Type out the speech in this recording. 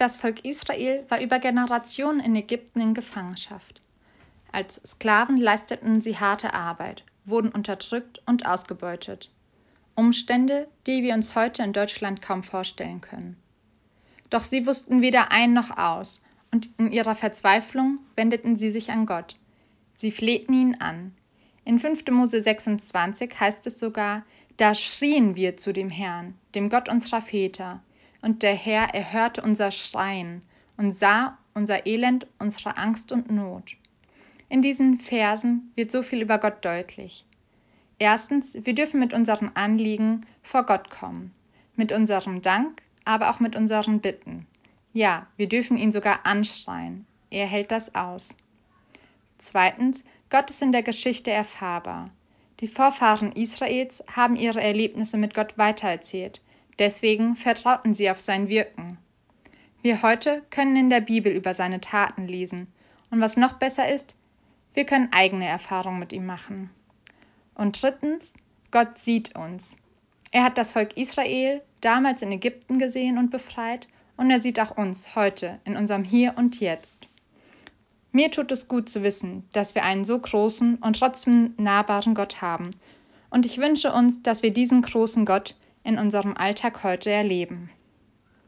Das Volk Israel war über Generationen in Ägypten in Gefangenschaft. Als Sklaven leisteten sie harte Arbeit, wurden unterdrückt und ausgebeutet. Umstände, die wir uns heute in Deutschland kaum vorstellen können. Doch sie wussten weder ein noch aus, und in ihrer Verzweiflung wendeten sie sich an Gott. Sie flehten ihn an. In 5. Mose 26 heißt es sogar, da schrien wir zu dem Herrn, dem Gott unserer Väter, und der Herr erhörte unser Schreien und sah unser Elend, unsere Angst und Not. In diesen Versen wird so viel über Gott deutlich. Erstens, wir dürfen mit unseren Anliegen vor Gott kommen, mit unserem Dank, aber auch mit unseren Bitten. Ja, wir dürfen ihn sogar anschreien. Er hält das aus. Zweitens, Gott ist in der Geschichte erfahrbar. Die Vorfahren Israels haben ihre Erlebnisse mit Gott weitererzählt Deswegen vertrauten sie auf sein Wirken. Wir heute können in der Bibel über seine Taten lesen. Und was noch besser ist, wir können eigene Erfahrungen mit ihm machen. Und drittens, Gott sieht uns. Er hat das Volk Israel damals in Ägypten gesehen und befreit und er sieht auch uns heute in unserem Hier und Jetzt. Mir tut es gut zu wissen, dass wir einen so großen und trotzdem nahbaren Gott haben. Und ich wünsche uns, dass wir diesen großen Gott in unserem Alltag heute erleben.